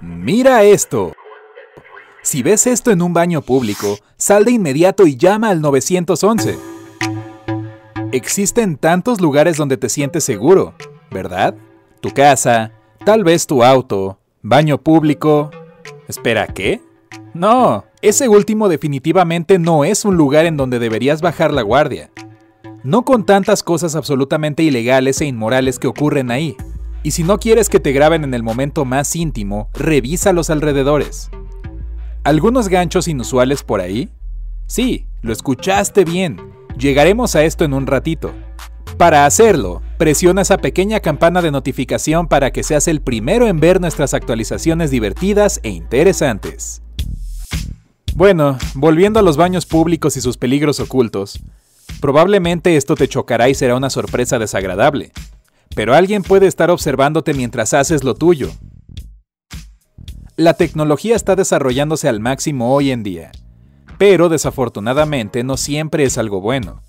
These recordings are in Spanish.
Mira esto. Si ves esto en un baño público, sal de inmediato y llama al 911. Existen tantos lugares donde te sientes seguro, ¿verdad? Tu casa, tal vez tu auto, baño público. Espera, ¿qué? No, ese último definitivamente no es un lugar en donde deberías bajar la guardia. No con tantas cosas absolutamente ilegales e inmorales que ocurren ahí. Y si no quieres que te graben en el momento más íntimo, revisa los alrededores. ¿Algunos ganchos inusuales por ahí? Sí, lo escuchaste bien. Llegaremos a esto en un ratito. Para hacerlo, presiona esa pequeña campana de notificación para que seas el primero en ver nuestras actualizaciones divertidas e interesantes. Bueno, volviendo a los baños públicos y sus peligros ocultos, probablemente esto te chocará y será una sorpresa desagradable, pero alguien puede estar observándote mientras haces lo tuyo. La tecnología está desarrollándose al máximo hoy en día, pero desafortunadamente no siempre es algo bueno.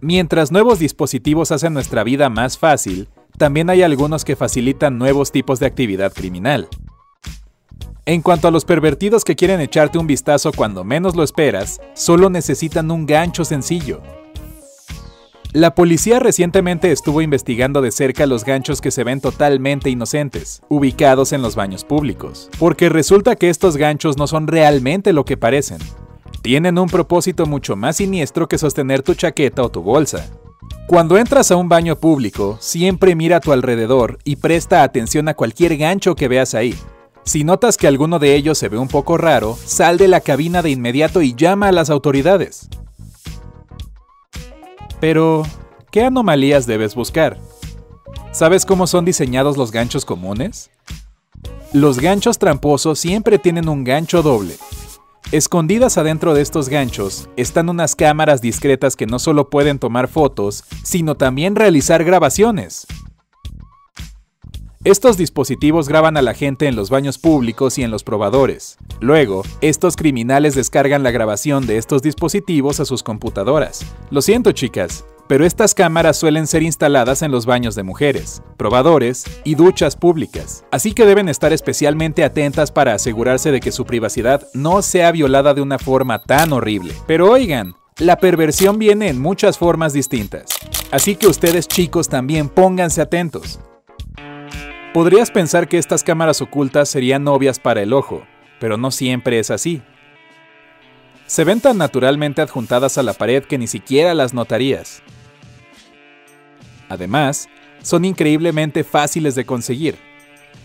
Mientras nuevos dispositivos hacen nuestra vida más fácil, también hay algunos que facilitan nuevos tipos de actividad criminal. En cuanto a los pervertidos que quieren echarte un vistazo cuando menos lo esperas, solo necesitan un gancho sencillo. La policía recientemente estuvo investigando de cerca los ganchos que se ven totalmente inocentes, ubicados en los baños públicos, porque resulta que estos ganchos no son realmente lo que parecen. Tienen un propósito mucho más siniestro que sostener tu chaqueta o tu bolsa. Cuando entras a un baño público, siempre mira a tu alrededor y presta atención a cualquier gancho que veas ahí, si notas que alguno de ellos se ve un poco raro, sal de la cabina de inmediato y llama a las autoridades. Pero, ¿qué anomalías debes buscar? ¿Sabes cómo son diseñados los ganchos comunes? Los ganchos tramposos siempre tienen un gancho doble. Escondidas adentro de estos ganchos están unas cámaras discretas que no solo pueden tomar fotos, sino también realizar grabaciones. Estos dispositivos graban a la gente en los baños públicos y en los probadores. Luego, estos criminales descargan la grabación de estos dispositivos a sus computadoras. Lo siento chicas, pero estas cámaras suelen ser instaladas en los baños de mujeres, probadores y duchas públicas, así que deben estar especialmente atentas para asegurarse de que su privacidad no sea violada de una forma tan horrible. Pero oigan, la perversión viene en muchas formas distintas, así que ustedes chicos también pónganse atentos. Podrías pensar que estas cámaras ocultas serían obvias para el ojo, pero no siempre es así. Se ven tan naturalmente adjuntadas a la pared que ni siquiera las notarías. Además, son increíblemente fáciles de conseguir.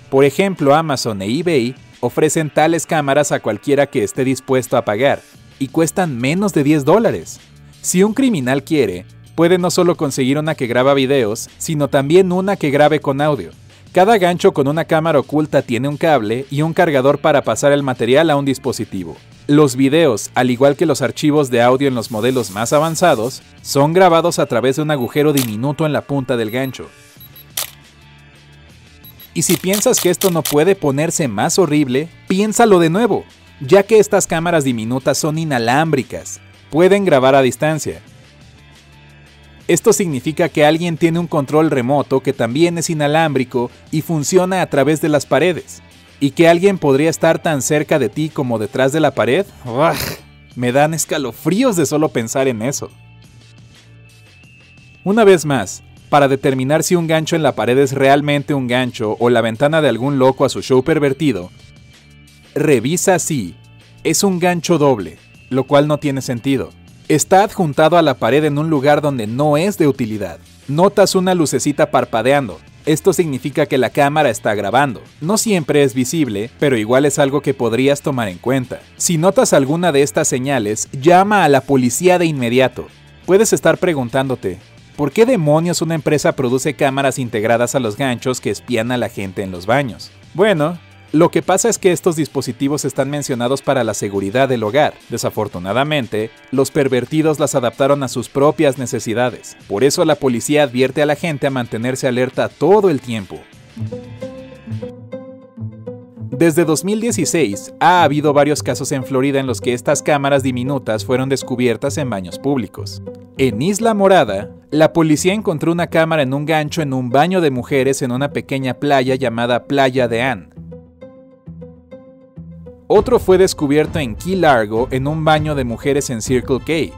Por ejemplo, Amazon e eBay ofrecen tales cámaras a cualquiera que esté dispuesto a pagar, y cuestan menos de 10 dólares. Si un criminal quiere, puede no solo conseguir una que graba videos, sino también una que grabe con audio. Cada gancho con una cámara oculta tiene un cable y un cargador para pasar el material a un dispositivo. Los videos, al igual que los archivos de audio en los modelos más avanzados, son grabados a través de un agujero diminuto en la punta del gancho. Y si piensas que esto no puede ponerse más horrible, piénsalo de nuevo, ya que estas cámaras diminutas son inalámbricas, pueden grabar a distancia, esto significa que alguien tiene un control remoto que también es inalámbrico y funciona a través de las paredes. Y que alguien podría estar tan cerca de ti como detrás de la pared. Me dan escalofríos de solo pensar en eso. Una vez más, para determinar si un gancho en la pared es realmente un gancho o la ventana de algún loco a su show pervertido, revisa si es un gancho doble, lo cual no tiene sentido. Está adjuntado a la pared en un lugar donde no es de utilidad. Notas una lucecita parpadeando. Esto significa que la cámara está grabando. No siempre es visible, pero igual es algo que podrías tomar en cuenta. Si notas alguna de estas señales, llama a la policía de inmediato. Puedes estar preguntándote, ¿por qué demonios una empresa produce cámaras integradas a los ganchos que espían a la gente en los baños? Bueno, lo que pasa es que estos dispositivos están mencionados para la seguridad del hogar. Desafortunadamente, los pervertidos las adaptaron a sus propias necesidades. Por eso la policía advierte a la gente a mantenerse alerta todo el tiempo. Desde 2016 ha habido varios casos en Florida en los que estas cámaras diminutas fueron descubiertas en baños públicos. En Isla Morada, la policía encontró una cámara en un gancho en un baño de mujeres en una pequeña playa llamada Playa de Anne. Otro fue descubierto en Key Largo en un baño de mujeres en Circle K.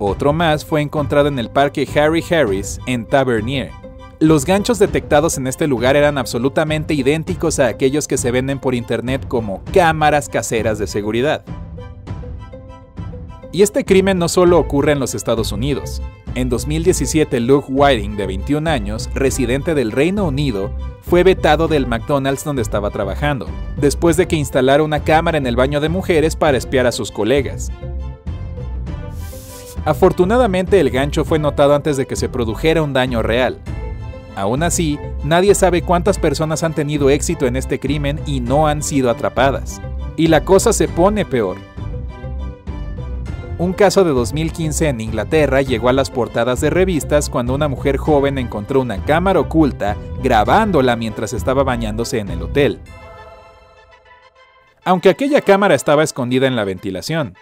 Otro más fue encontrado en el parque Harry Harris en Tavernier. Los ganchos detectados en este lugar eran absolutamente idénticos a aquellos que se venden por internet como cámaras caseras de seguridad. Y este crimen no solo ocurre en los Estados Unidos. En 2017, Luke Whiting, de 21 años, residente del Reino Unido, fue vetado del McDonald's donde estaba trabajando, después de que instalara una cámara en el baño de mujeres para espiar a sus colegas. Afortunadamente el gancho fue notado antes de que se produjera un daño real, Aún así, nadie sabe cuántas personas han tenido éxito en este crimen y no han sido atrapadas. Y la cosa se pone peor. Un caso de 2015 en Inglaterra llegó a las portadas de revistas cuando una mujer joven encontró una cámara oculta grabándola mientras estaba bañándose en el hotel. Aunque aquella cámara estaba escondida en la ventilación.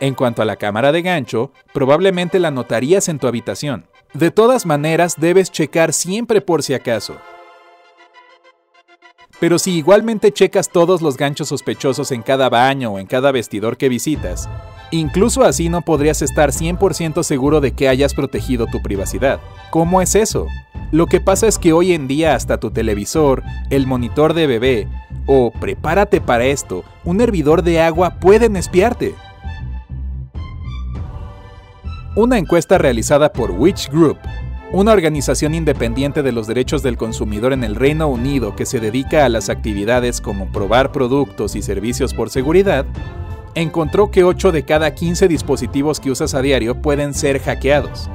En cuanto a la cámara de gancho, probablemente la notarías en tu habitación. De todas maneras, debes checar siempre por si acaso. Pero si igualmente checas todos los ganchos sospechosos en cada baño o en cada vestidor que visitas, incluso así no podrías estar 100% seguro de que hayas protegido tu privacidad. ¿Cómo es eso? Lo que pasa es que hoy en día hasta tu televisor, el monitor de bebé o, prepárate para esto, un hervidor de agua pueden espiarte. Una encuesta realizada por Witch Group, una organización independiente de los derechos del consumidor en el Reino Unido que se dedica a las actividades como probar productos y servicios por seguridad, encontró que 8 de cada 15 dispositivos que usas a diario pueden ser hackeados.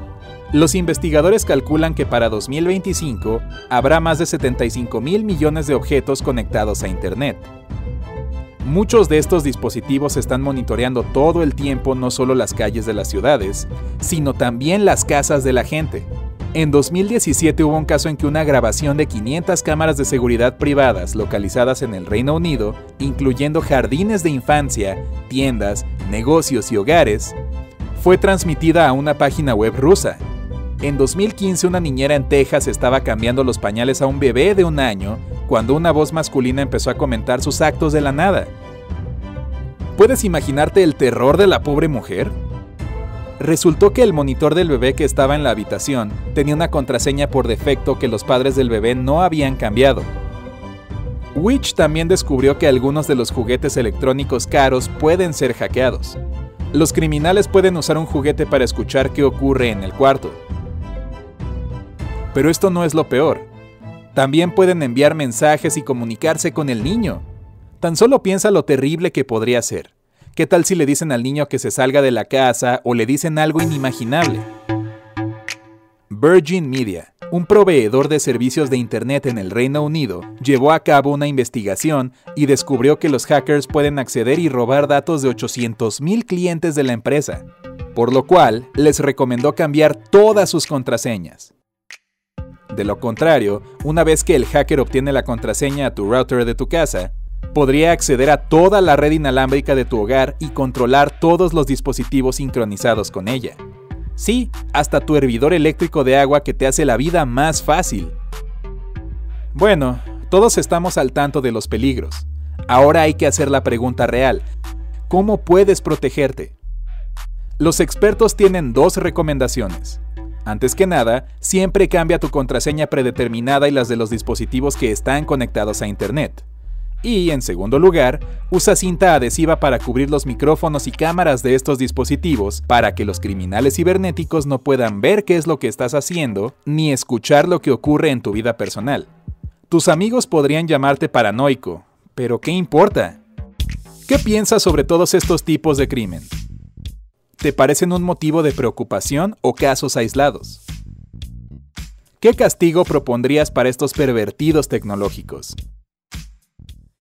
Los investigadores calculan que para 2025 habrá más de 75 mil millones de objetos conectados a Internet. Muchos de estos dispositivos están monitoreando todo el tiempo no solo las calles de las ciudades, sino también las casas de la gente. En 2017 hubo un caso en que una grabación de 500 cámaras de seguridad privadas localizadas en el Reino Unido, incluyendo jardines de infancia, tiendas, negocios y hogares, fue transmitida a una página web rusa. En 2015 una niñera en Texas estaba cambiando los pañales a un bebé de un año cuando una voz masculina empezó a comentar sus actos de la nada. ¿Puedes imaginarte el terror de la pobre mujer? Resultó que el monitor del bebé que estaba en la habitación tenía una contraseña por defecto que los padres del bebé no habían cambiado. Witch también descubrió que algunos de los juguetes electrónicos caros pueden ser hackeados. Los criminales pueden usar un juguete para escuchar qué ocurre en el cuarto. Pero esto no es lo peor. También pueden enviar mensajes y comunicarse con el niño. Tan solo piensa lo terrible que podría ser. ¿Qué tal si le dicen al niño que se salga de la casa o le dicen algo inimaginable? Virgin Media, un proveedor de servicios de Internet en el Reino Unido, llevó a cabo una investigación y descubrió que los hackers pueden acceder y robar datos de 800.000 clientes de la empresa, por lo cual les recomendó cambiar todas sus contraseñas. De lo contrario, una vez que el hacker obtiene la contraseña a tu router de tu casa, podría acceder a toda la red inalámbrica de tu hogar y controlar todos los dispositivos sincronizados con ella. Sí, hasta tu hervidor eléctrico de agua que te hace la vida más fácil. Bueno, todos estamos al tanto de los peligros. Ahora hay que hacer la pregunta real. ¿Cómo puedes protegerte? Los expertos tienen dos recomendaciones. Antes que nada, siempre cambia tu contraseña predeterminada y las de los dispositivos que están conectados a Internet. Y, en segundo lugar, usa cinta adhesiva para cubrir los micrófonos y cámaras de estos dispositivos para que los criminales cibernéticos no puedan ver qué es lo que estás haciendo ni escuchar lo que ocurre en tu vida personal. Tus amigos podrían llamarte paranoico, pero ¿qué importa? ¿Qué piensas sobre todos estos tipos de crimen? te parecen un motivo de preocupación o casos aislados. ¿Qué castigo propondrías para estos pervertidos tecnológicos?